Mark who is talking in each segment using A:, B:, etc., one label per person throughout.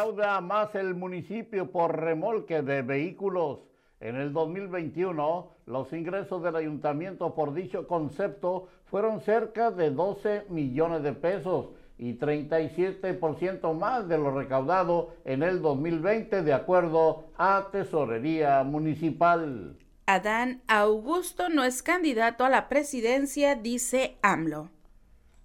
A: Recauda más el municipio por remolque de vehículos. En el 2021, los ingresos del ayuntamiento por dicho concepto fueron cerca de 12 millones de pesos y 37% más de lo recaudado en el 2020 de acuerdo a Tesorería Municipal.
B: Adán Augusto no es candidato a la presidencia, dice AMLO.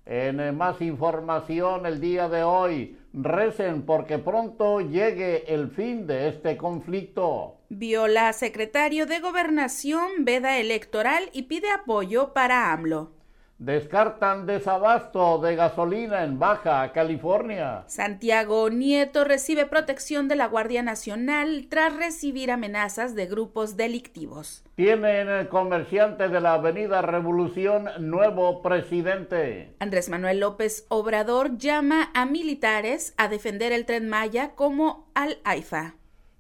A: En más información el día de hoy, recen porque pronto llegue el fin de este conflicto.
B: Viola secretario de Gobernación veda electoral y pide apoyo para AMLO.
A: Descartan desabasto de gasolina en Baja California.
B: Santiago Nieto recibe protección de la Guardia Nacional tras recibir amenazas de grupos delictivos.
A: Tienen el comerciante de la Avenida Revolución nuevo presidente.
B: Andrés Manuel López Obrador llama a militares a defender el tren Maya como al AIFA.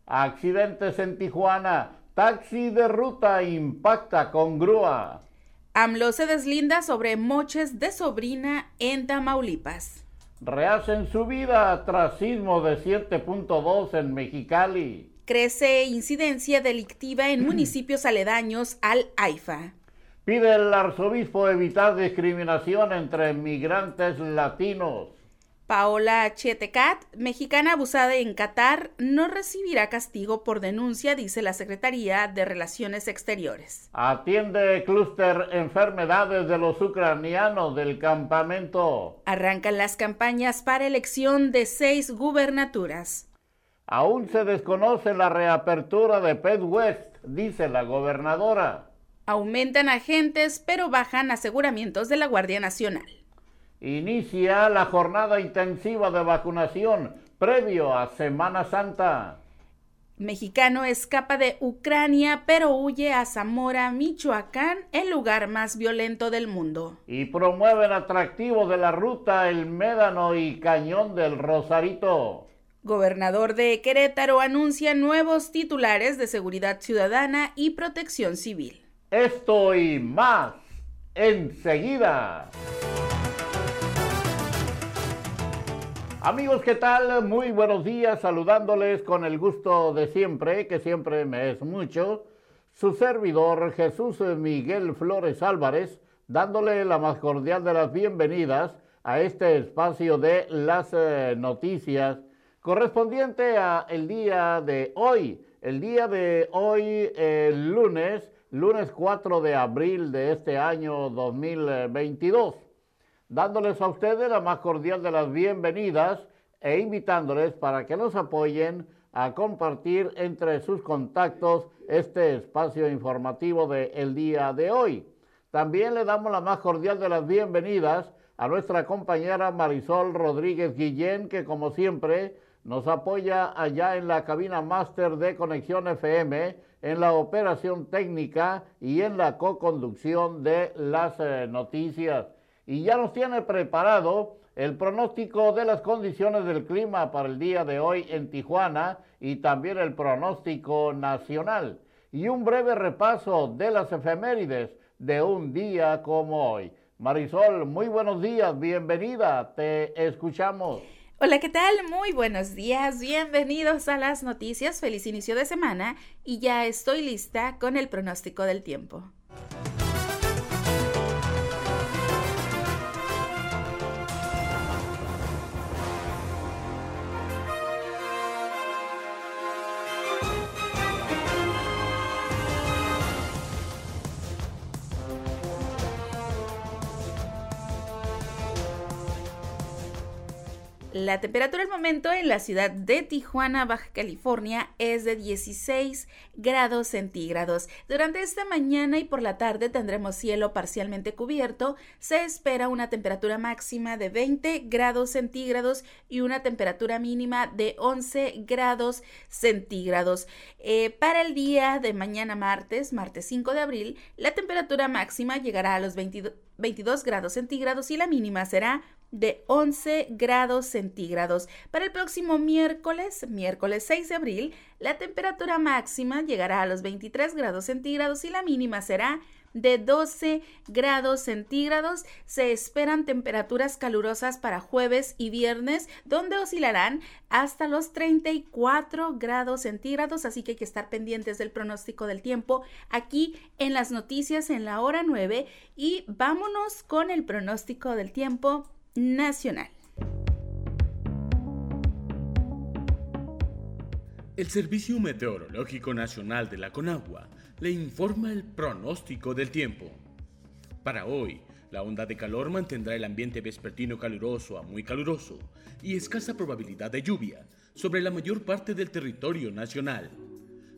A: Accidentes en Tijuana. Taxi de ruta impacta con grúa.
B: AMLO se deslinda sobre moches de sobrina en Tamaulipas.
A: Rehacen su vida tras sismo de 7.2 en Mexicali.
B: Crece incidencia delictiva en municipios aledaños al AIFA.
A: Pide el arzobispo evitar discriminación entre migrantes latinos.
B: Paola Chetecat, mexicana abusada en Qatar, no recibirá castigo por denuncia, dice la Secretaría de Relaciones Exteriores.
A: Atiende clúster enfermedades de los ucranianos del campamento.
B: Arrancan las campañas para elección de seis gubernaturas.
A: Aún se desconoce la reapertura de Pet West, dice la gobernadora.
B: Aumentan agentes, pero bajan aseguramientos de la Guardia Nacional.
A: Inicia la jornada intensiva de vacunación previo a Semana Santa.
B: Mexicano escapa de Ucrania pero huye a Zamora, Michoacán, el lugar más violento del mundo.
A: Y promueven atractivo de la ruta El Médano y Cañón del Rosarito.
B: Gobernador de Querétaro anuncia nuevos titulares de seguridad ciudadana y protección civil.
A: Esto y más enseguida. Amigos, ¿qué tal? Muy buenos días, saludándoles con el gusto de siempre, que siempre me es mucho, su servidor Jesús Miguel Flores Álvarez, dándole la más cordial de las bienvenidas a este espacio de las eh, noticias correspondiente a el día de hoy, el día de hoy, el lunes, lunes 4 de abril de este año 2022 dándoles a ustedes la más cordial de las bienvenidas e invitándoles para que nos apoyen a compartir entre sus contactos este espacio informativo del el día de hoy. También le damos la más cordial de las bienvenidas a nuestra compañera Marisol Rodríguez Guillén, que como siempre nos apoya allá en la cabina máster de Conexión FM, en la operación técnica y en la co-conducción de las eh, noticias y ya nos tiene preparado el pronóstico de las condiciones del clima para el día de hoy en Tijuana y también el pronóstico nacional y un breve repaso de las efemérides de un día como hoy. Marisol, muy buenos días, bienvenida, te escuchamos.
B: Hola, ¿qué tal? Muy buenos días, bienvenidos a las noticias, feliz inicio de semana y ya estoy lista con el pronóstico del tiempo. La temperatura al momento en la ciudad de Tijuana, Baja California, es de 16 grados centígrados. Durante esta mañana y por la tarde tendremos cielo parcialmente cubierto. Se espera una temperatura máxima de 20 grados centígrados y una temperatura mínima de 11 grados centígrados. Eh, para el día de mañana martes, martes 5 de abril, la temperatura máxima llegará a los 22 grados centígrados y la mínima será de 11 grados centígrados. Para el próximo miércoles, miércoles 6 de abril, la temperatura máxima llegará a los 23 grados centígrados y la mínima será de 12 grados centígrados. Se esperan temperaturas calurosas para jueves y viernes, donde oscilarán hasta los 34 grados centígrados, así que hay que estar pendientes del pronóstico del tiempo aquí en las noticias en la hora 9 y vámonos con el pronóstico del tiempo nacional.
C: El Servicio Meteorológico Nacional de la Conagua le informa el pronóstico del tiempo. Para hoy, la onda de calor mantendrá el ambiente vespertino caluroso a muy caluroso y escasa probabilidad de lluvia sobre la mayor parte del territorio nacional.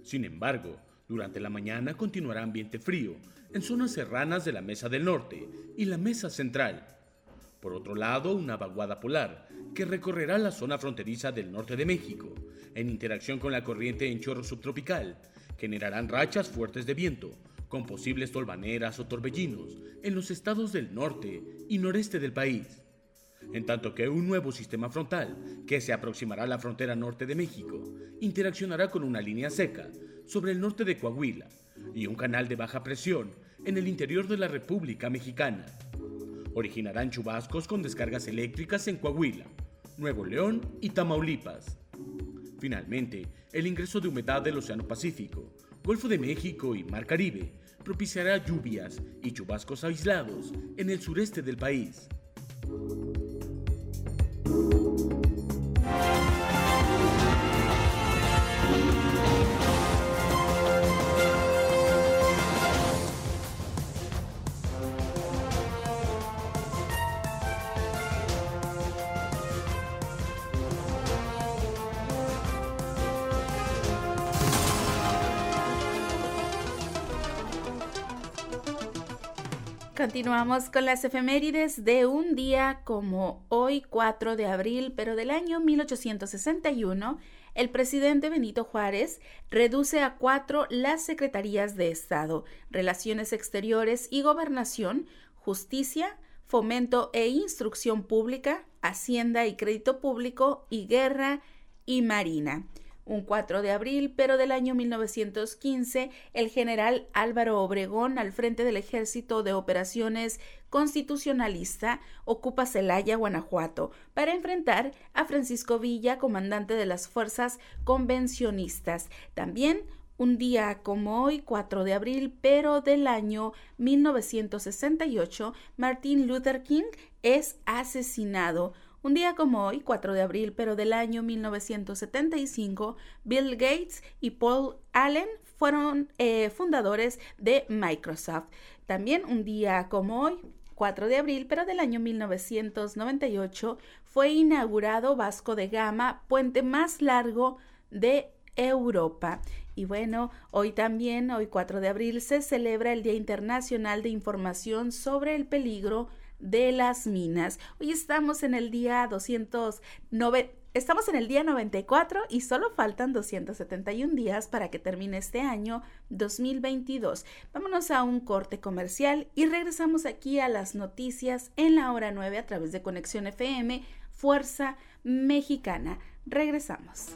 C: Sin embargo, durante la mañana continuará ambiente frío en zonas serranas de la Mesa del Norte y la Mesa Central. Por otro lado, una vaguada polar que recorrerá la zona fronteriza del norte de México en interacción con la corriente en chorro subtropical, generarán rachas fuertes de viento, con posibles tolvaneras o torbellinos en los estados del norte y noreste del país. En tanto que un nuevo sistema frontal, que se aproximará a la frontera norte de México, interaccionará con una línea seca sobre el norte de Coahuila y un canal de baja presión en el interior de la República Mexicana. Originarán chubascos con descargas eléctricas en Coahuila, Nuevo León y Tamaulipas. Finalmente, el ingreso de humedad del Océano Pacífico, Golfo de México y Mar Caribe propiciará lluvias y chubascos aislados en el sureste del país.
B: Continuamos con las efemérides de un día como hoy 4 de abril, pero del año 1861, el presidente Benito Juárez reduce a cuatro las secretarías de Estado, Relaciones Exteriores y Gobernación, Justicia, Fomento e Instrucción Pública, Hacienda y Crédito Público y Guerra y Marina un 4 de abril, pero del año 1915, el general Álvaro Obregón, al frente del Ejército de Operaciones Constitucionalista, ocupa Celaya, Guanajuato, para enfrentar a Francisco Villa, comandante de las fuerzas convencionistas. También un día como hoy, 4 de abril, pero del año 1968, Martin Luther King es asesinado. Un día como hoy, 4 de abril, pero del año 1975, Bill Gates y Paul Allen fueron eh, fundadores de Microsoft. También un día como hoy, 4 de abril, pero del año 1998, fue inaugurado Vasco de Gama, puente más largo de Europa. Y bueno, hoy también, hoy 4 de abril, se celebra el Día Internacional de Información sobre el Peligro de las minas. Hoy estamos en el día 209. Estamos en el día 94 y solo faltan 271 días para que termine este año 2022. Vámonos a un corte comercial y regresamos aquí a las noticias en la hora 9 a través de Conexión FM, Fuerza Mexicana. Regresamos.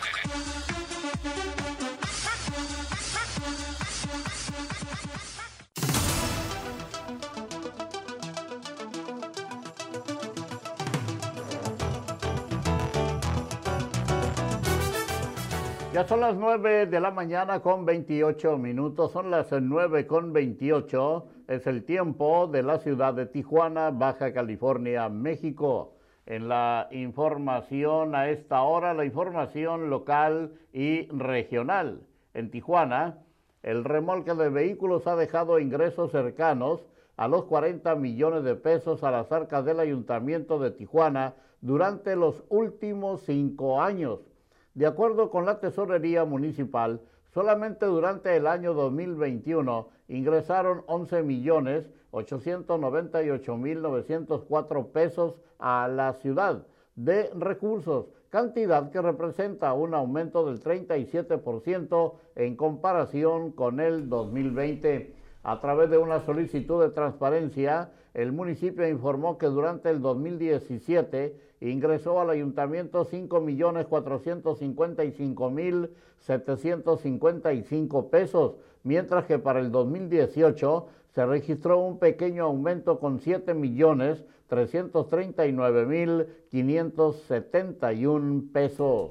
A: Son las 9 de la mañana con 28 minutos, son las 9 con 28, es el tiempo de la ciudad de Tijuana, Baja California, México. En la información a esta hora, la información local y regional. En Tijuana, el remolque de vehículos ha dejado ingresos cercanos a los 40 millones de pesos a las arcas del Ayuntamiento de Tijuana durante los últimos cinco años De acuerdo con la Tesorería Municipal, solamente durante el año 2021 ingresaron 11 millones 898 mil 904 pesos a la ciudad de recursos, cantidad que representa un aumento del 37% en comparación con el 2020. A través de una solicitud de transparencia, el municipio informó que durante el 2017 ingresó al ayuntamiento 5.455.755 pesos, mientras que para el 2018 se registró un pequeño aumento con 7.339.571 pesos.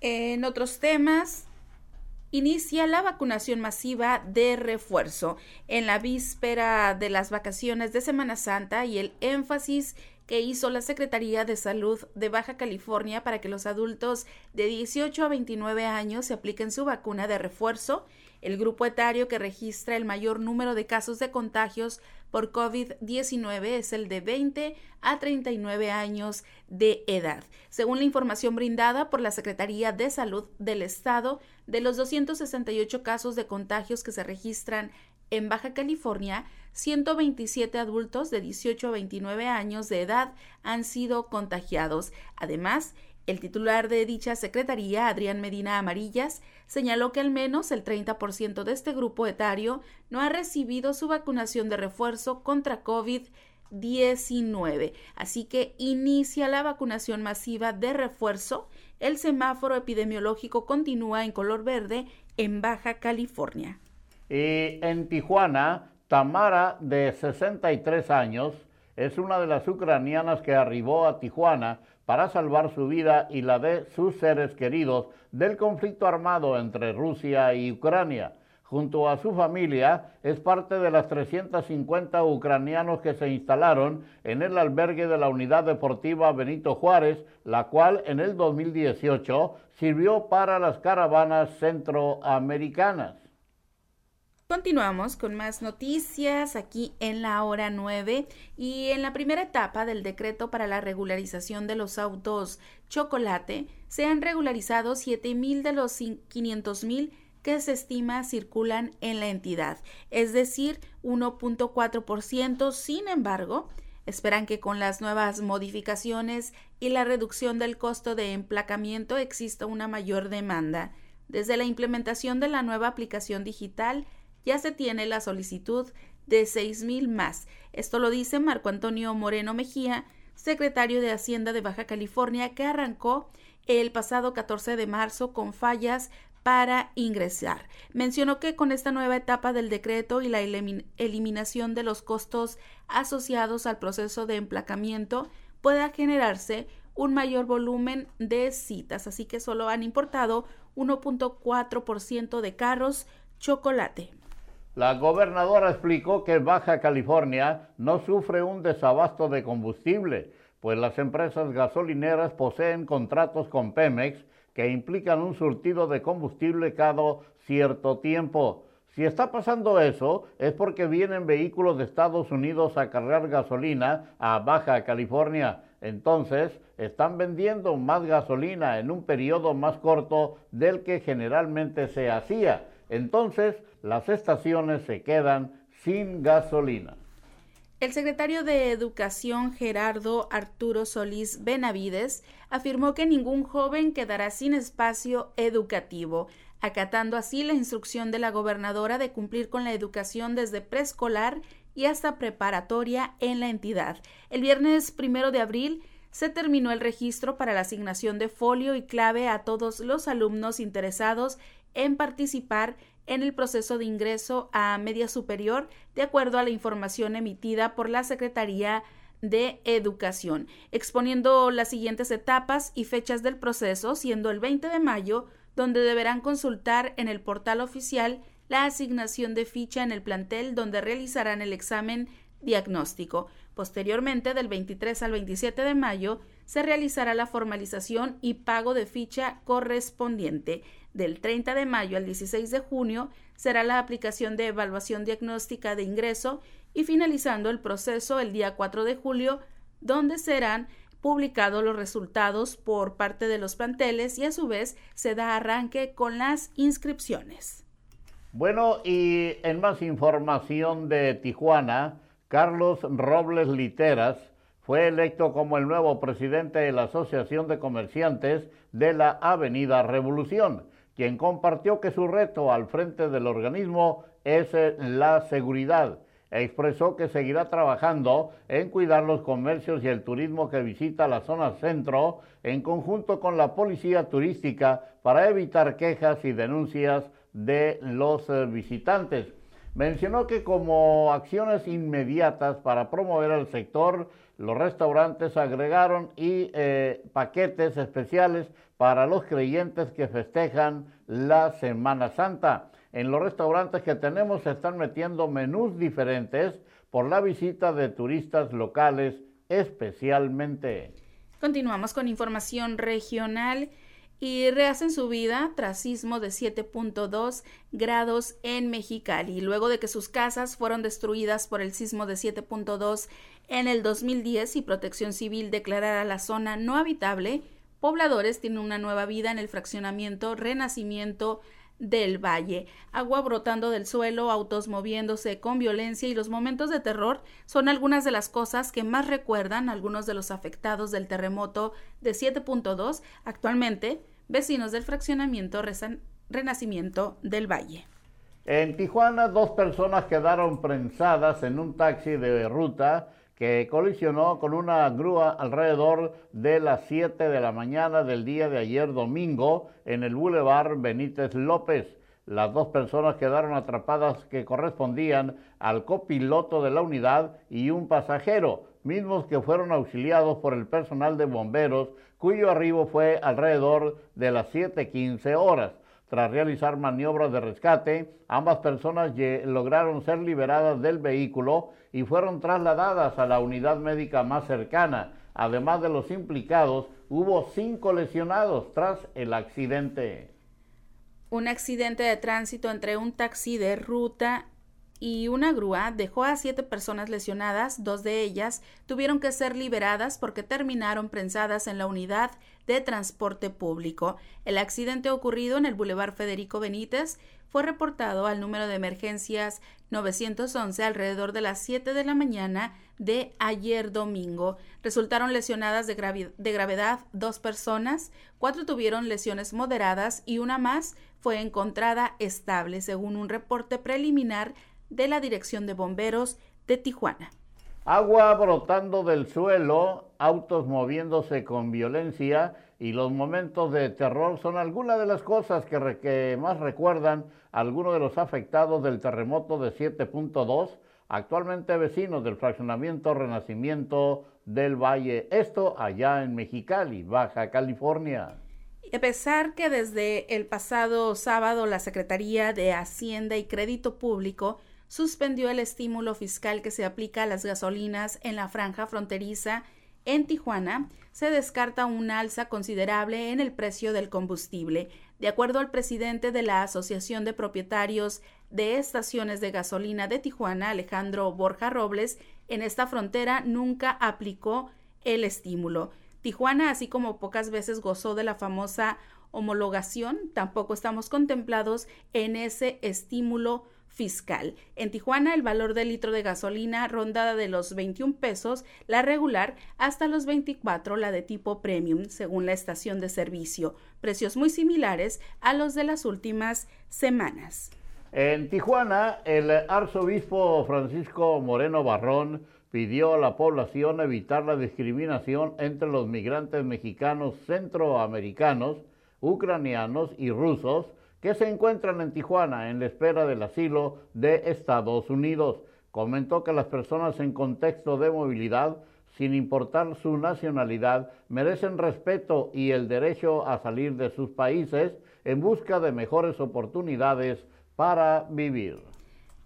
B: En otros temas, inicia la vacunación masiva de refuerzo en la víspera de las vacaciones de Semana Santa y el énfasis que hizo la Secretaría de Salud de Baja California para que los adultos de 18 a 29 años se apliquen su vacuna de refuerzo el grupo etario que registra el mayor número de casos de contagios por COVID-19 es el de 20 a 39 años de edad. Según la información brindada por la Secretaría de Salud del Estado, de los 268 casos de contagios que se registran en Baja California, 127 adultos de 18 a 29 años de edad han sido contagiados. Además, el titular de dicha secretaría, Adrián Medina Amarillas, señaló que al menos el 30% de este grupo etario no ha recibido su vacunación de refuerzo contra COVID-19. Así que inicia la vacunación masiva de refuerzo. El semáforo epidemiológico continúa en color verde en Baja California.
A: Y en Tijuana, Tamara, de 63 años, es una de las ucranianas que arribó a Tijuana para salvar su vida y la de sus seres queridos del conflicto armado entre Rusia y Ucrania. Junto a su familia, es parte de las 350 ucranianos que se instalaron en el albergue de la Unidad Deportiva Benito Juárez, la cual en el 2018 sirvió para las caravanas centroamericanas.
B: Continuamos con más noticias aquí en la hora 9 y en la primera etapa del decreto para la regularización de los autos chocolate se han regularizado 7.000 de los 500.000 que se estima circulan en la entidad, es decir, 1.4%. Sin embargo, esperan que con las nuevas modificaciones y la reducción del costo de emplacamiento exista una mayor demanda. Desde la implementación de la nueva aplicación digital, ya se tiene la solicitud de seis mil más. Esto lo dice Marco Antonio Moreno Mejía, secretario de Hacienda de Baja California, que arrancó el pasado 14 de marzo con fallas para ingresar. Mencionó que con esta nueva etapa del decreto y la eliminación de los costos asociados al proceso de emplacamiento pueda generarse un mayor volumen de citas, así que solo han importado 1.4% de carros chocolate.
A: La gobernadora explicó que Baja California no sufre un desabasto de combustible, pues las empresas gasolineras poseen contratos con Pemex que implican un surtido de combustible cada cierto tiempo. Si está pasando eso, es porque vienen vehículos de Estados Unidos a cargar gasolina a Baja California. Entonces, están vendiendo más gasolina en un periodo más corto del que generalmente se hacía. Entonces, las estaciones se quedan sin gasolina.
B: El secretario de Educación Gerardo Arturo Solís Benavides afirmó que ningún joven quedará sin espacio educativo, acatando así la instrucción de la gobernadora de cumplir con la educación desde preescolar y hasta preparatoria en la entidad. El viernes primero de abril se terminó el registro para la asignación de folio y clave a todos los alumnos interesados en participar en el proceso de ingreso a media superior, de acuerdo a la información emitida por la Secretaría de Educación, exponiendo las siguientes etapas y fechas del proceso, siendo el 20 de mayo, donde deberán consultar en el portal oficial la asignación de ficha en el plantel donde realizarán el examen diagnóstico. Posteriormente, del 23 al 27 de mayo, se realizará la formalización y pago de ficha correspondiente. Del 30 de mayo al 16 de junio será la aplicación de evaluación diagnóstica de ingreso y finalizando el proceso el día 4 de julio, donde serán publicado los resultados por parte de los planteles y a su vez se da arranque con las inscripciones.
A: Bueno, y en más información de Tijuana, Carlos Robles Literas fue electo como el nuevo presidente de la Asociación de Comerciantes de la Avenida Revolución, quien compartió que su reto al frente del organismo es la seguridad expresó que seguirá trabajando en cuidar los comercios y el turismo que visita la zona centro en conjunto con la policía turística para evitar quejas y denuncias de los eh, visitantes. Mencionó que como acciones inmediatas para promover el sector, los restaurantes agregaron y eh, paquetes especiales para los creyentes que festejan la Semana Santa en los restaurantes que tenemos se están metiendo menús diferentes por la visita de turistas locales especialmente.
B: Continuamos con información regional y rehacen su vida tras sismo de 7.2 grados en Mexicali, luego de que sus casas fueron destruidas por el sismo de 7.2 en el 2010 y Protección Civil declarara la zona no habitable, pobladores tienen una nueva vida en el fraccionamiento Renacimiento del valle, agua brotando del suelo, autos moviéndose con violencia y los momentos de terror son algunas de las cosas que más recuerdan algunos de los afectados del terremoto de 7.2, actualmente vecinos del fraccionamiento Renacimiento del Valle.
A: En Tijuana, dos personas quedaron prensadas en un taxi de ruta que colisionó con una grúa alrededor de las 7 de la mañana del día de ayer domingo en el Boulevard Benítez López. Las dos personas quedaron atrapadas que correspondían al copiloto de la unidad y un pasajero, mismos que fueron auxiliados por el personal de bomberos, cuyo arribo fue alrededor de las 7.15 horas. Tras realizar maniobras de rescate, ambas personas lograron ser liberadas del vehículo y fueron trasladadas a la unidad médica más cercana. Además de los implicados, hubo cinco lesionados tras el accidente.
B: Un accidente de tránsito entre un taxi de ruta y una grúa dejó a siete personas lesionadas, dos de ellas tuvieron que ser liberadas porque terminaron prensadas en la unidad de transporte público. El accidente ocurrido en el Boulevard Federico Benítez fue reportado al número de emergencias 911 alrededor de las 7 de la mañana de ayer domingo. Resultaron lesionadas de, de, gravedad dos personas, cuatro tuvieron lesiones moderadas y una más fue encontrada estable, según un reporte preliminar de la Dirección de Bomberos de Tijuana.
A: Agua brotando del suelo, autos moviéndose con violencia y los momentos de terror son algunas de las cosas que, que más recuerdan a algunos de los afectados del terremoto de 7.2, actualmente vecinos del fraccionamiento Renacimiento del Valle, esto allá en Mexicali, Baja California.
B: A pesar que desde el pasado sábado la Secretaría de Hacienda y Crédito Público suspendió el estímulo fiscal que se aplica a las gasolinas en la franja fronteriza en Tijuana, se descarta un alza considerable en el precio del combustible. De acuerdo al presidente de la Asociación de Propietarios de Estaciones de Gasolina de Tijuana, Alejandro Borja Robles, en esta frontera nunca aplicó el estímulo. Tijuana, así como pocas veces gozó de la famosa homologación, tampoco estamos contemplados en ese estímulo fiscal. En Tijuana el valor del litro de gasolina rondada de los 21 pesos, la regular hasta los 24 la de tipo premium, según la estación de servicio, precios muy similares a los de las últimas semanas.
A: En Tijuana, el arzobispo Francisco Moreno Barrón pidió a la población evitar la discriminación entre los migrantes mexicanos centroamericanos, ucranianos y rusos que se encuentran en Tijuana en la espera del asilo de Estados Unidos. Comentó que las personas en contexto de movilidad, sin importar su nacionalidad, merecen respeto y el derecho a salir de sus países en busca de mejores oportunidades para vivir.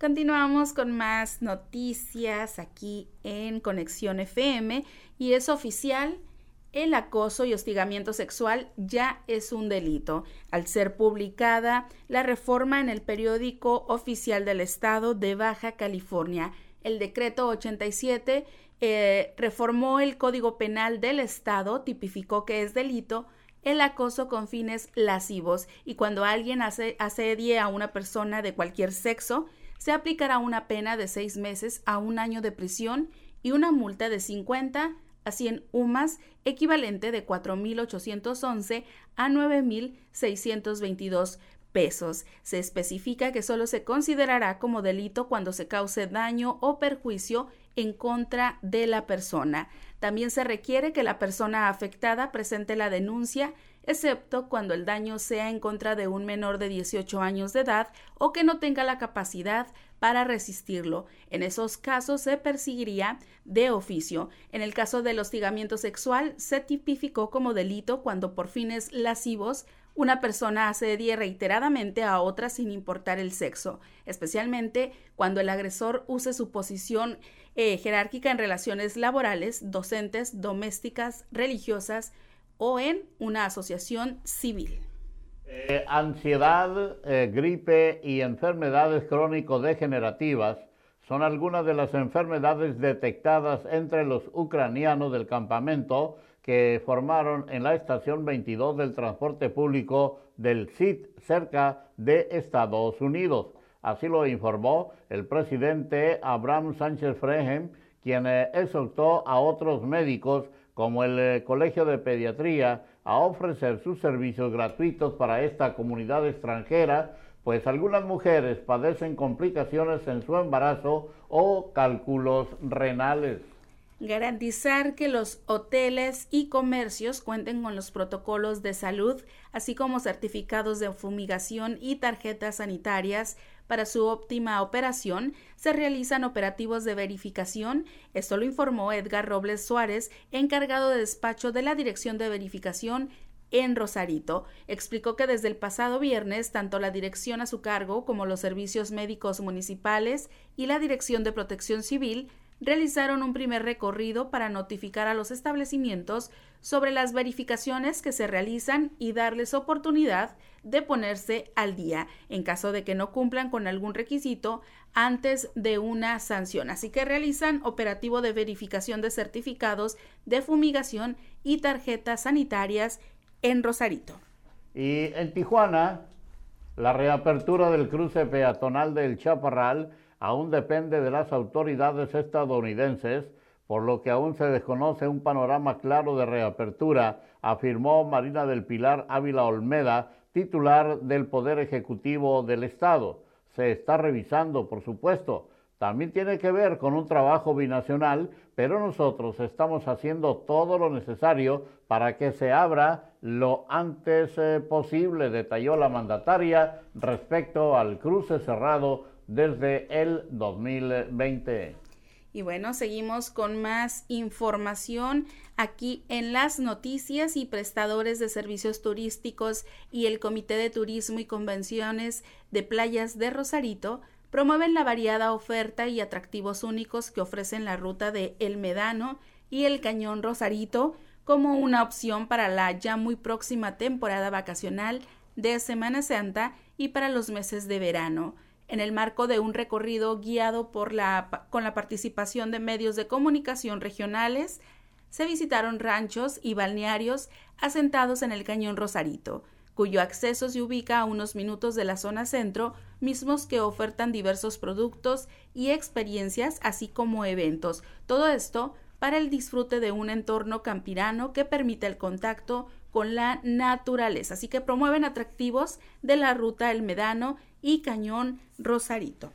B: Continuamos con más noticias aquí en Conexión FM y es oficial el acoso y hostigamiento sexual ya es un delito. Al ser publicada la reforma en el periódico oficial del estado de Baja California, El decreto 87 eh, reformó el Código Penal del Estado, tipificó que es delito el acoso con fines lascivos y cuando alguien asedie a una persona de cualquier sexo, se aplicará una pena de seis meses a un año de prisión y una multa de 50 a 100 UMAS, equivalente de 4.811 a 9.622 pesos. Se especifica que solo se considerará como delito cuando se cause daño o perjuicio en contra de la persona. También se requiere que la persona afectada presente la denuncia, excepto cuando el daño sea en contra de un menor de 18 años de edad o que no tenga la capacidad para resistirlo. En esos casos se perseguiría de oficio. En el caso del hostigamiento sexual, se tipificó como delito cuando por fines lascivos una persona asedie reiteradamente a otra sin importar el sexo, especialmente cuando el agresor use su posición eh, jerárquica en relaciones laborales, docentes, domésticas, religiosas o en una asociación civil.
A: Eh, ansiedad, eh, gripe y enfermedades crónico-degenerativas son algunas de las enfermedades detectadas entre los ucranianos del campamento que formaron en la estación 22 del transporte público del CIT cerca de Estados Unidos. Así lo informó el presidente Abraham Sánchez Frejem, quien eh, exhortó a otros médicos como el Colegio de Pediatría a ofrecer sus servicios gratuitos para esta comunidad extranjera, pues algunas mujeres padecen complicaciones en su embarazo o cálculos renales.
B: Garantizar que los hoteles y comercios cuenten con los protocolos de salud, así como certificados de fumigación y tarjetas sanitarias para su óptima operación, se realizan operativos de verificación. Esto lo informó Edgar Robles Suárez, encargado de despacho de la Dirección de Verificación en Rosarito. Explicó que desde el pasado viernes, tanto la dirección a su cargo como los servicios médicos municipales y la Dirección de Protección Civil realizaron un primer recorrido para notificar a los establecimientos sobre las verificaciones que se realizan y darles oportunidad de ponerse al día en caso de que no cumplan con algún requisito antes de una sanción. Así que realizan operativo de verificación de certificados de fumigación y tarjetas sanitarias en Rosarito.
A: Y en Tijuana, la reapertura del cruce peatonal del Chaparral aún depende de las autoridades estadounidenses, por lo que aún se desconoce un panorama claro de reapertura, afirmó Marina del Pilar Ávila Olmeda, titular del Poder Ejecutivo del Estado. Se está revisando, por supuesto. También tiene que ver con un trabajo binacional, pero nosotros estamos haciendo todo lo necesario para que se abra lo antes eh, posible, detalló la mandataria respecto al cruce cerrado desde el 2020.
B: Y bueno, seguimos con más información aquí en las noticias y prestadores de servicios turísticos y el Comité de Turismo y Convenciones de Playas de Rosarito promueven la variada oferta y atractivos únicos que ofrecen la ruta de El Medano y el Cañón Rosarito como una opción para la ya muy próxima temporada vacacional de Semana Santa y para los meses de verano en el marco de un recorrido guiado con la participación de medios de comunicación regionales, se visitaron ranchos y balnearios asentados en el Cañón Rosarito, cuyo acceso se ubica a unos minutos de la zona centro, mismos que ofertan diversos productos y experiencias, así como eventos. Todo esto para el disfrute de un entorno campirano que permite el contacto con la naturaleza. Así que promueven atractivos de la ruta El Medano y Cañón Rosarito.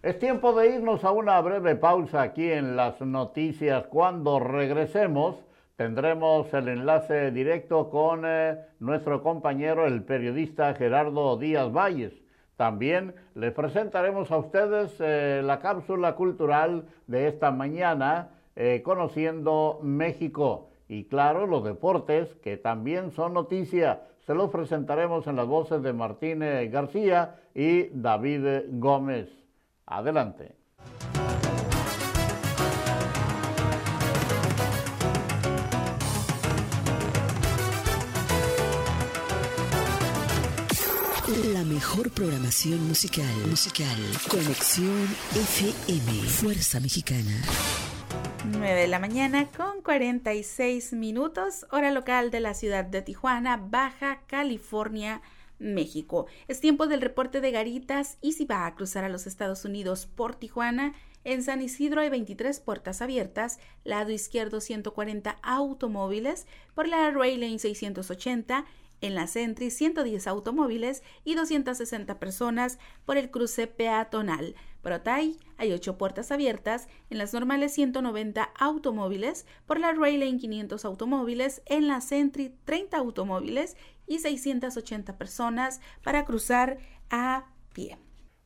A: Es tiempo de irnos a una breve pausa aquí en las noticias. Cuando regresemos tendremos el enlace directo con eh, nuestro compañero, el periodista Gerardo Díaz Valles. También les presentaremos a ustedes eh, la cápsula cultural de esta mañana, eh, conociendo México. Y claro, los deportes, que también son noticia. Se los presentaremos en las voces de Martín García y David Gómez. Adelante.
D: La mejor programación musical. Musical. Conexión FM. Fuerza Mexicana.
B: 9 de la mañana con 46 minutos, hora local de la ciudad de Tijuana, Baja California, México. Es tiempo del reporte de garitas y si va a cruzar a los Estados Unidos por Tijuana, en San Isidro hay 23 puertas abiertas, lado izquierdo 140 automóviles, por la Rail Lane 680, en la Sentry 110 automóviles y 260 personas por el cruce peatonal. Por Otay hay 8 puertas abiertas, en las normales 190 automóviles, por la Rail Lane 500 automóviles, en la Sentry 30 automóviles y 680 personas para cruzar a pie.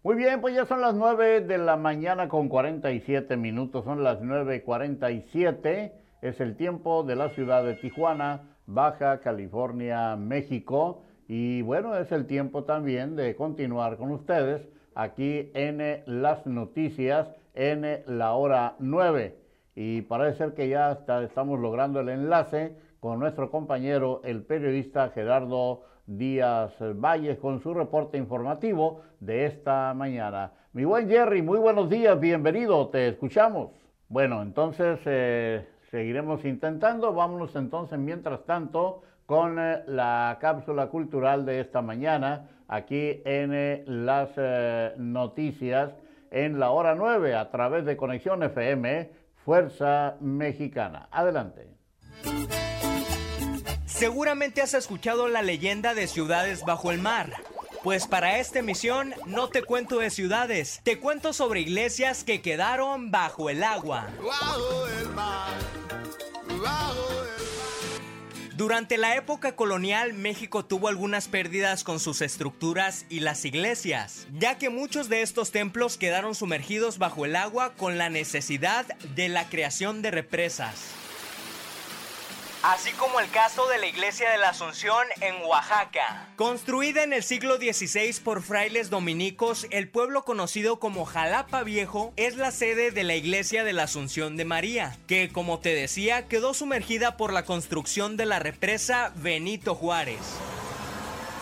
A: Muy bien, pues ya son las 9 de la mañana con 47 minutos, son las 9.47, es el tiempo de la ciudad de Tijuana, Baja California, México, y bueno, es el tiempo también de continuar con ustedes aquí en las noticias en la hora 9. Y parece ser que ya estamos logrando el enlace con nuestro compañero, el periodista Gerardo Díaz Valles, con su reporte informativo de esta mañana. Mi buen Jerry, muy buenos días, bienvenido, te escuchamos. Bueno, entonces eh, seguiremos intentando. Vámonos entonces, mientras tanto, con eh, la cápsula cultural de esta mañana, aquí en eh, las noticias, en la hora 9, a través de Conexión FM, Fuerza Mexicana. Adelante.
E: Seguramente has escuchado la leyenda de ciudades bajo el mar. Pues para esta emisión no te cuento de ciudades, te cuento sobre iglesias que quedaron bajo el agua. Durante la época colonial, México tuvo algunas pérdidas con sus estructuras y las iglesias, ya que muchos de estos templos quedaron sumergidos bajo el agua con la necesidad de la creación de represas así como el caso de la iglesia de la Asunción en Oaxaca. Construida en el siglo XVI por frailes dominicos, el pueblo conocido como Jalapa Viejo es la sede de la iglesia de la Asunción de María, que como te decía quedó sumergida por la construcción de la represa Benito Juárez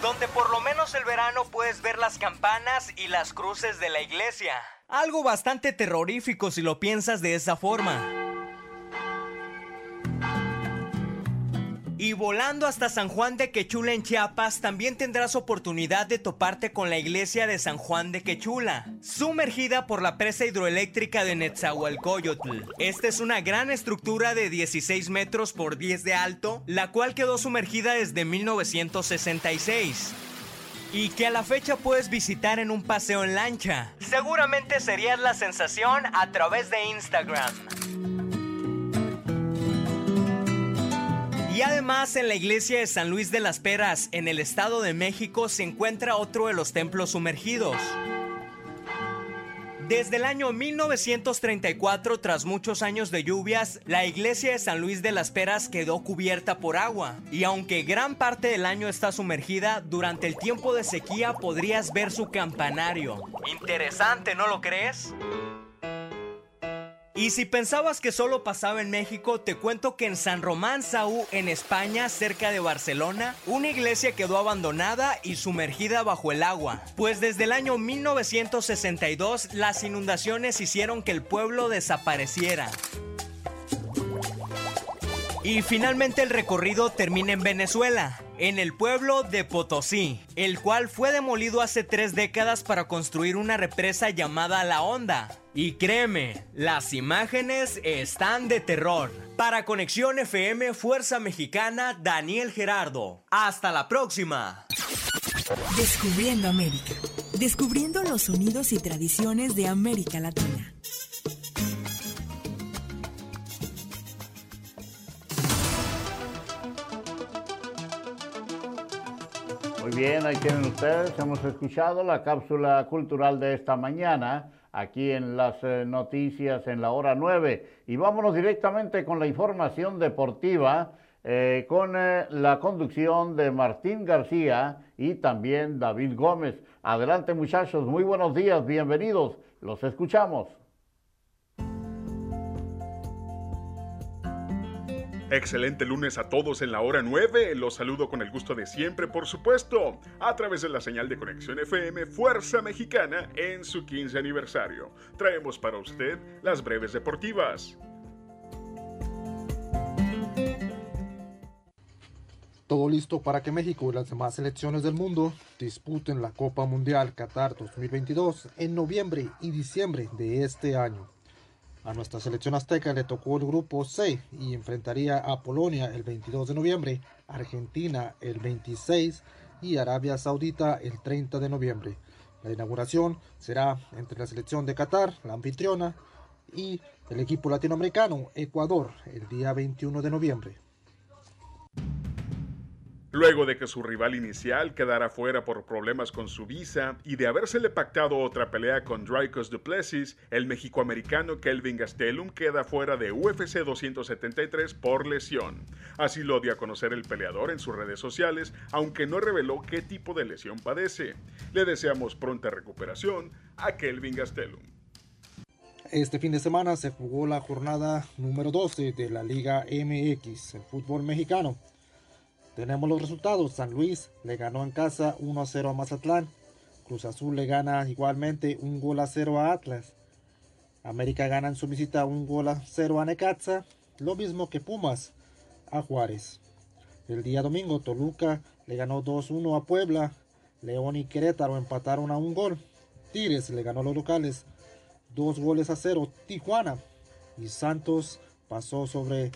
E: donde por lo menos el verano puedes ver las campanas y las cruces de la iglesia. Algo bastante terrorífico si lo piensas de esa forma. Y volando hasta San Juan de Quechula en Chiapas, también tendrás oportunidad de toparte con la iglesia de San Juan de Quechula, sumergida por la presa hidroeléctrica de Netzahualcoyotl. Esta es una gran estructura de 16 metros por 10 de alto, la cual quedó sumergida desde 1966 y que a la fecha puedes visitar en un paseo en lancha. Seguramente serías la sensación a través de Instagram. Y además en la iglesia de San Luis de las Peras, en el Estado de México, se encuentra otro de los templos sumergidos. Desde el año 1934, tras muchos años de lluvias, la iglesia de San Luis de las Peras quedó cubierta por agua. Y aunque gran parte del año está sumergida, durante el tiempo de sequía podrías ver su campanario. Interesante, ¿no lo crees? Y si pensabas que solo pasaba en México, te cuento que en San Román Saú, en España, cerca de Barcelona, una iglesia quedó abandonada y sumergida bajo el agua. Pues desde el año 1962 las inundaciones hicieron que el pueblo desapareciera. Y finalmente el recorrido termina en Venezuela en el pueblo de Potosí, el cual fue demolido hace tres décadas para construir una represa llamada La Honda. Y créeme, las imágenes están de terror. Para Conexión FM Fuerza Mexicana, Daniel Gerardo. Hasta la próxima.
D: Descubriendo América. Descubriendo los sonidos y tradiciones de América Latina.
A: Bien, ahí tienen ustedes, hemos escuchado la cápsula cultural de esta mañana aquí en las eh, noticias en la hora 9 y vámonos directamente con la información deportiva eh, con eh, la conducción de Martín García y también David Gómez. Adelante muchachos, muy buenos días, bienvenidos, los escuchamos.
F: Excelente lunes a todos en la hora 9. Los saludo con el gusto de siempre, por supuesto, a través de la señal de conexión FM Fuerza Mexicana en su 15 aniversario. Traemos para usted las breves deportivas.
G: Todo listo para que México y las demás selecciones del mundo disputen la Copa Mundial Qatar 2022 en noviembre y diciembre de este año. A nuestra selección azteca le tocó el grupo C y enfrentaría a Polonia el 22 de noviembre, Argentina el 26 y Arabia Saudita el 30 de noviembre. La inauguración será entre la selección de Qatar, la anfitriona, y el equipo latinoamericano, Ecuador, el día 21 de noviembre.
F: Luego de que su rival inicial quedara fuera por problemas con su visa y de habérsele pactado otra pelea con Dricos Duplessis, el mexicoamericano Kelvin Gastelum queda fuera de UFC 273 por lesión. Así lo dio a conocer el peleador en sus redes sociales, aunque no reveló qué tipo de lesión padece. Le deseamos pronta recuperación a Kelvin Gastelum.
G: Este fin de semana se jugó la jornada número 12 de la Liga MX, el fútbol mexicano. Tenemos los resultados. San Luis le ganó en casa 1 0 a Mazatlán. Cruz Azul le gana igualmente un gol a 0 a Atlas. América gana en su visita un gol a 0 a Necaxa. Lo mismo que Pumas a Juárez. El día domingo Toluca le ganó 2-1 a Puebla. León y Querétaro empataron a un gol. Tigres le ganó a los locales dos goles a 0. Tijuana y Santos pasó sobre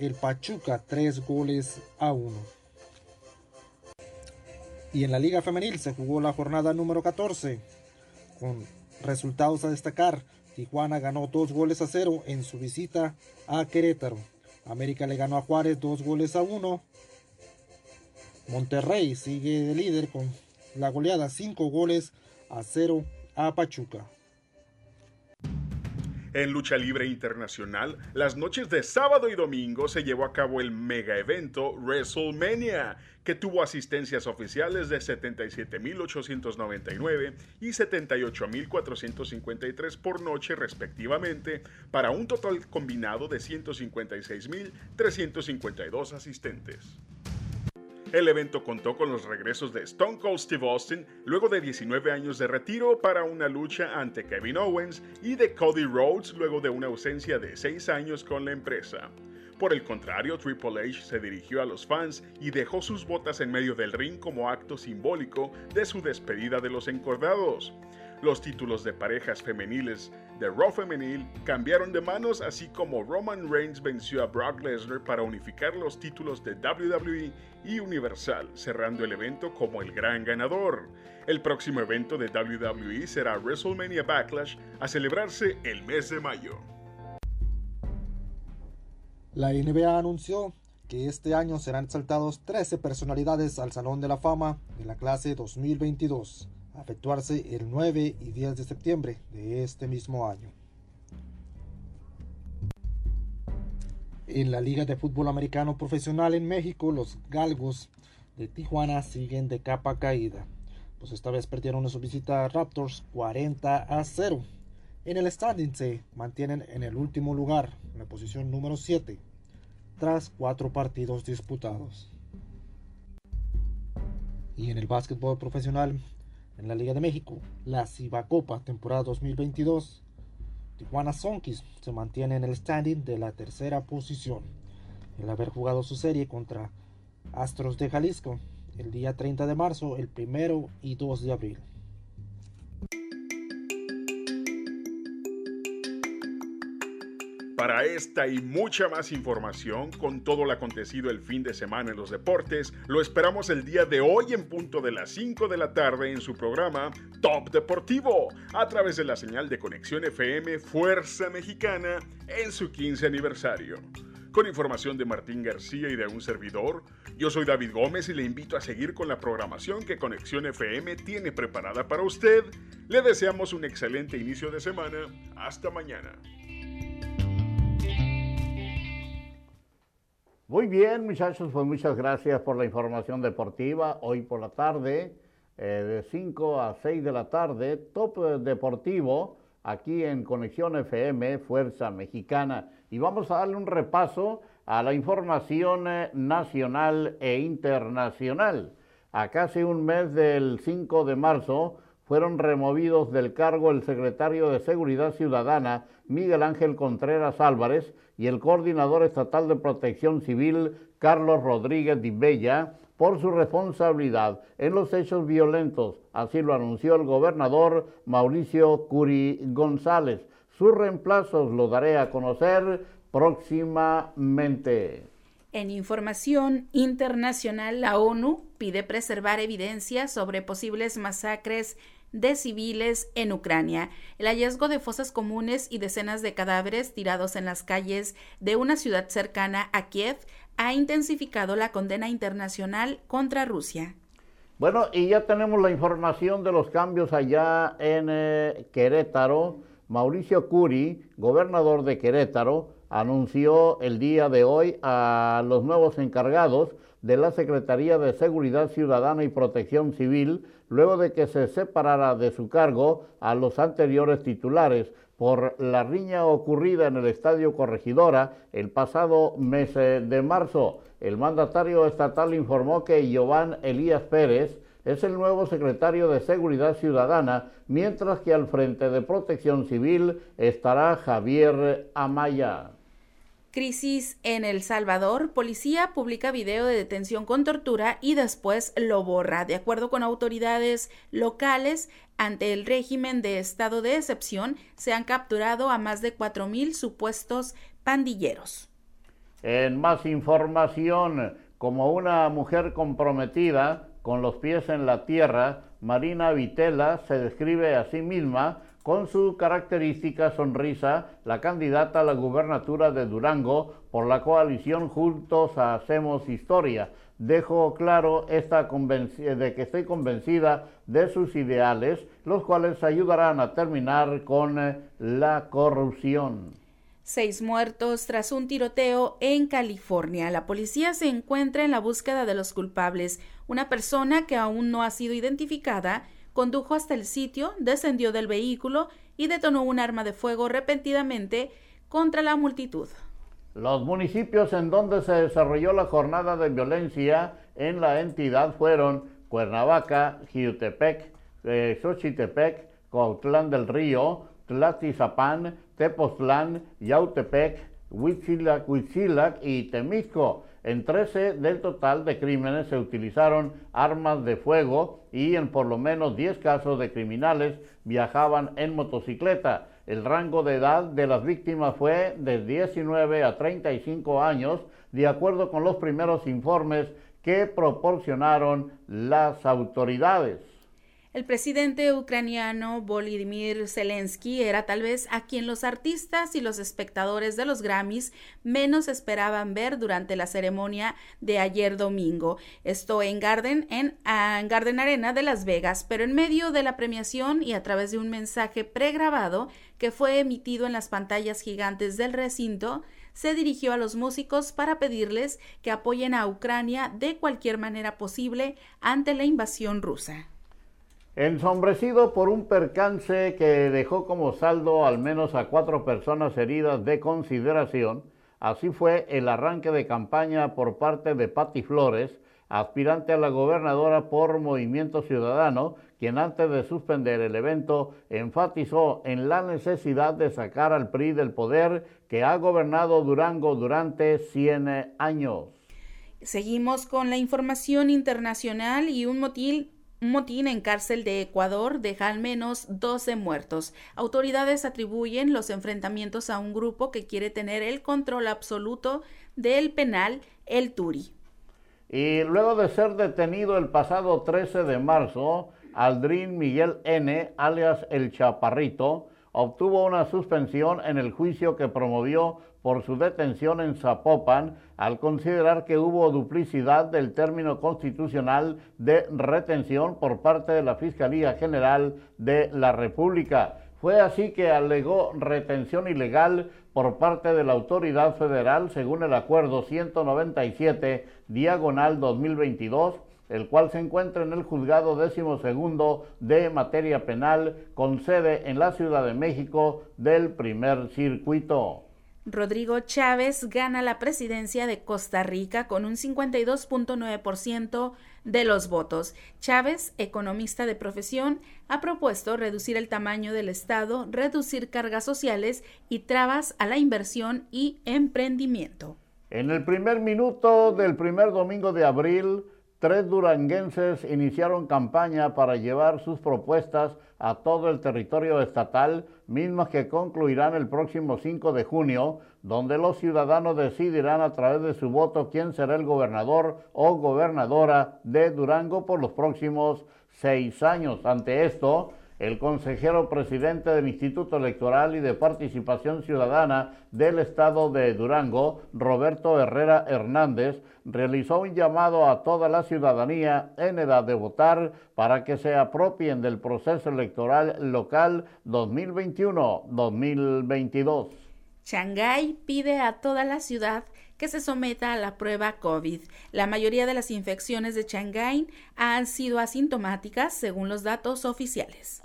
G: el Pachuca tres goles a uno. Y en la Liga Femenil se jugó la jornada número 14 con resultados a destacar. Tijuana ganó dos goles a cero en su visita a Querétaro. América le ganó a Juárez dos goles a uno. Monterrey sigue de líder con la goleada cinco goles a cero a Pachuca.
F: En lucha libre internacional, las noches de sábado y domingo se llevó a cabo el mega evento WrestleMania, que tuvo asistencias oficiales de 77.899 y 78.453 por noche respectivamente, para un total combinado de 156.352 asistentes. El evento contó con los regresos de Stone Cold Steve Austin luego de 19 años de retiro para una lucha ante Kevin Owens y de Cody Rhodes luego de una ausencia de 6 años con la empresa. Por el contrario, Triple H se dirigió a los fans y dejó sus botas en medio del ring como acto simbólico de su despedida de los encordados. Los títulos de parejas femeniles de Raw Femenil cambiaron de manos, así como Roman Reigns venció a Brock Lesnar para unificar los títulos de WWE y Universal, cerrando el evento como el gran ganador. El próximo evento de WWE será WrestleMania Backlash a celebrarse el mes de mayo.
G: La NBA anunció que este año serán exaltados 13 personalidades al Salón de la Fama de la clase 2022 a efectuarse el 9 y 10 de septiembre de este mismo año. En la Liga de Fútbol Americano Profesional en México, los Galgos de Tijuana siguen de capa caída, pues esta vez perdieron su visita a Raptors 40 a 0. En el standing se mantienen en el último lugar, en la posición número 7, tras cuatro partidos disputados. Y en el básquetbol profesional, en la Liga de México, la Cibacopa temporada 2022, Tijuana Sonkis se mantiene en el standing de la tercera posición, el haber jugado su serie contra Astros de Jalisco el día 30 de marzo, el primero y 2 de abril.
F: Para esta y mucha más información con todo lo acontecido el fin de semana en los deportes, lo esperamos el día de hoy en punto de las 5 de la tarde en su programa Top Deportivo, a través de la señal de conexión FM Fuerza Mexicana en su 15 aniversario. Con información de Martín García y de un servidor, yo soy David Gómez y le invito a seguir con la programación que Conexión FM tiene preparada para usted. Le deseamos un excelente inicio de semana. Hasta mañana.
A: Muy bien, muchachos, pues muchas gracias por la información deportiva. Hoy por la tarde, eh, de 5 a 6 de la tarde, Top Deportivo, aquí en Conexión FM, Fuerza Mexicana. Y vamos a darle un repaso a la información eh, nacional e internacional. A casi un mes del 5 de marzo fueron removidos del cargo el secretario de Seguridad Ciudadana, Miguel Ángel Contreras Álvarez, y el coordinador estatal de Protección Civil, Carlos Rodríguez Di Bella, por su responsabilidad en los hechos violentos. Así lo anunció el gobernador Mauricio Curi González. Sus reemplazos lo daré a conocer próximamente.
B: En información internacional, la ONU pide preservar evidencia sobre posibles masacres de civiles en Ucrania. El hallazgo de fosas comunes y decenas de cadáveres tirados en las calles de una ciudad cercana a Kiev ha intensificado la condena internacional contra Rusia.
A: Bueno, y ya tenemos la información de los cambios allá en eh, Querétaro. Mauricio Curi, gobernador de Querétaro, anunció el día de hoy a los nuevos encargados de la Secretaría de Seguridad Ciudadana y Protección Civil, luego de que se separara de su cargo a los anteriores titulares por la riña ocurrida en el Estadio Corregidora el pasado mes de marzo. El mandatario estatal informó que Giovanni Elías Pérez es el nuevo secretario de Seguridad Ciudadana, mientras que al frente de Protección Civil estará Javier Amaya.
B: Crisis en El Salvador. Policía publica video de detención con tortura y después lo borra. De acuerdo con autoridades locales, ante el régimen de estado de excepción, se han capturado a más de 4.000 supuestos pandilleros.
A: En más información, como una mujer comprometida con los pies en la tierra, Marina Vitela se describe a sí misma con su característica sonrisa, la candidata a la gubernatura de Durango por la coalición Juntos Hacemos Historia. Dejo claro esta de que estoy convencida de sus ideales, los cuales ayudarán a terminar con eh, la corrupción.
B: Seis muertos tras un tiroteo en California. La policía se encuentra en la búsqueda de los culpables. Una persona que aún no ha sido identificada condujo hasta el sitio, descendió del vehículo y detonó un arma de fuego repentinamente contra la multitud.
A: Los municipios en donde se desarrolló la jornada de violencia en la entidad fueron Cuernavaca, Jiutepec, eh, Xochitepec, Coautlán del Río, Tlatizapán, Tepoztlán, Yautepec, Huitzilac, Huitzilac y Temisco. En 13 del total de crímenes se utilizaron armas de fuego y en por lo menos 10 casos de criminales viajaban en motocicleta. El rango de edad de las víctimas fue de 19 a 35 años, de acuerdo con los primeros informes que proporcionaron las autoridades.
B: El presidente ucraniano Volodymyr Zelensky era tal vez a quien los artistas y los espectadores de los Grammys menos esperaban ver durante la ceremonia de ayer domingo. Esto en Garden, en, en Garden Arena de Las Vegas, pero en medio de la premiación y a través de un mensaje pregrabado que fue emitido en las pantallas gigantes del recinto, se dirigió a los músicos para pedirles que apoyen a Ucrania de cualquier manera posible ante la invasión rusa.
A: Ensombrecido por un percance que dejó como saldo al menos a cuatro personas heridas de consideración, así fue el arranque de campaña por parte de Patti Flores, aspirante a la gobernadora por Movimiento Ciudadano, quien antes de suspender el evento enfatizó en la necesidad de sacar al PRI del poder que ha gobernado Durango durante 100 años.
B: Seguimos con la información internacional y un motil un motín en cárcel de Ecuador deja al menos 12 muertos. Autoridades atribuyen los enfrentamientos a un grupo que quiere tener el control absoluto del penal El Turi.
A: Y luego de ser detenido el pasado 13 de marzo, Aldrin Miguel N., alias El Chaparrito, obtuvo una suspensión en el juicio que promovió por su detención en Zapopan al considerar que hubo duplicidad del término constitucional de retención por parte de la Fiscalía General de la República. Fue así que alegó retención ilegal por parte de la autoridad federal según el acuerdo 197 diagonal 2022 el cual se encuentra en el juzgado décimo segundo de materia penal con sede en la Ciudad de México del primer circuito.
B: Rodrigo Chávez gana la presidencia de Costa Rica con un 52.9% de los votos. Chávez, economista de profesión, ha propuesto reducir el tamaño del Estado, reducir cargas sociales y trabas a la inversión y emprendimiento.
A: En el primer minuto del primer domingo de abril, tres duranguenses iniciaron campaña para llevar sus propuestas a todo el territorio estatal, mismas que concluirán el próximo 5 de junio, donde los ciudadanos decidirán a través de su voto quién será el gobernador o gobernadora de Durango por los próximos seis años. Ante esto, el consejero presidente del Instituto Electoral y de Participación Ciudadana del Estado de Durango, Roberto Herrera Hernández, realizó un llamado a toda la ciudadanía en edad de votar para que se apropien del proceso electoral local 2021-2022.
B: Shanghái pide a toda la ciudad que se someta a la prueba COVID. La mayoría de las infecciones de Shanghái han sido asintomáticas según los datos oficiales.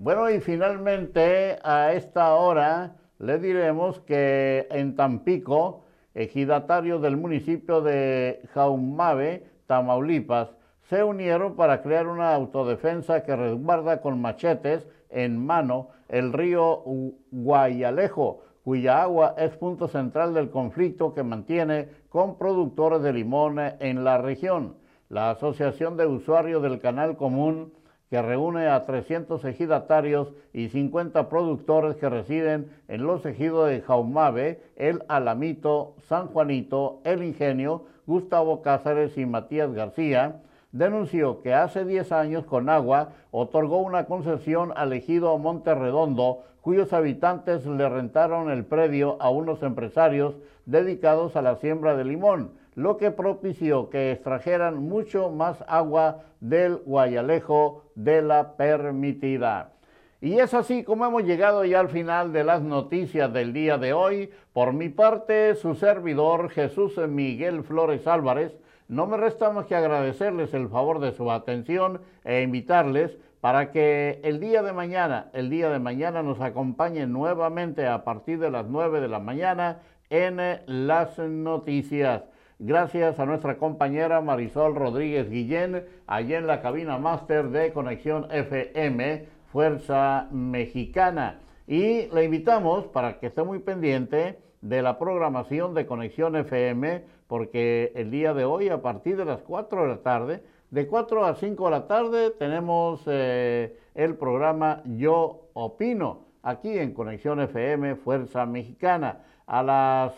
A: Bueno, y finalmente a esta hora le diremos que en Tampico, ejidatarios del municipio de Jaumave, Tamaulipas, se unieron para crear una autodefensa que resguarda con machetes en mano el río Guayalejo, cuya agua es punto central del conflicto que mantiene con productores de limón en la región. La Asociación de Usuarios del Canal Común que reúne a 300 ejidatarios y 50 productores que residen en los ejidos de Jaumave, El Alamito, San Juanito, El Ingenio, Gustavo Cáceres y Matías García, denunció que hace 10 años Conagua otorgó una concesión al ejido Monte Redondo, cuyos habitantes le rentaron el predio a unos empresarios dedicados a la siembra de limón lo que propició que extrajeran mucho más agua del Guayalejo de la permitida. Y es así como hemos llegado ya al final de las noticias del día de hoy. Por mi parte, su servidor Jesús Miguel Flores Álvarez, no me resta más que agradecerles el favor de su atención e invitarles para que el día de mañana, el día de mañana nos acompañen nuevamente a partir de las 9 de la mañana en las noticias. Gracias a nuestra compañera Marisol Rodríguez Guillén, allí en la cabina máster de Conexión FM, Fuerza Mexicana. Y le invitamos para que esté muy pendiente de la programación de Conexión FM, porque el día de hoy, a partir de las 4 de la tarde, de 4 a 5 de la tarde, tenemos eh, el programa Yo Opino, aquí en Conexión FM, Fuerza Mexicana. A las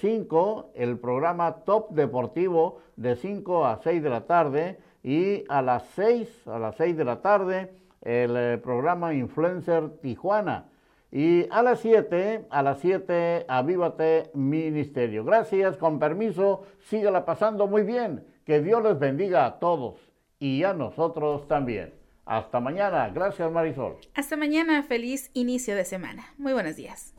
A: 5 eh, el programa Top Deportivo de 5 a 6 de la tarde y a las 6, a las 6 de la tarde el eh, programa Influencer Tijuana. Y a las 7, a las 7, avívate ministerio. Gracias, con permiso, sígala pasando muy bien. Que Dios les bendiga a todos y a nosotros también. Hasta mañana. Gracias, Marisol.
B: Hasta mañana. Feliz inicio de semana. Muy buenos días.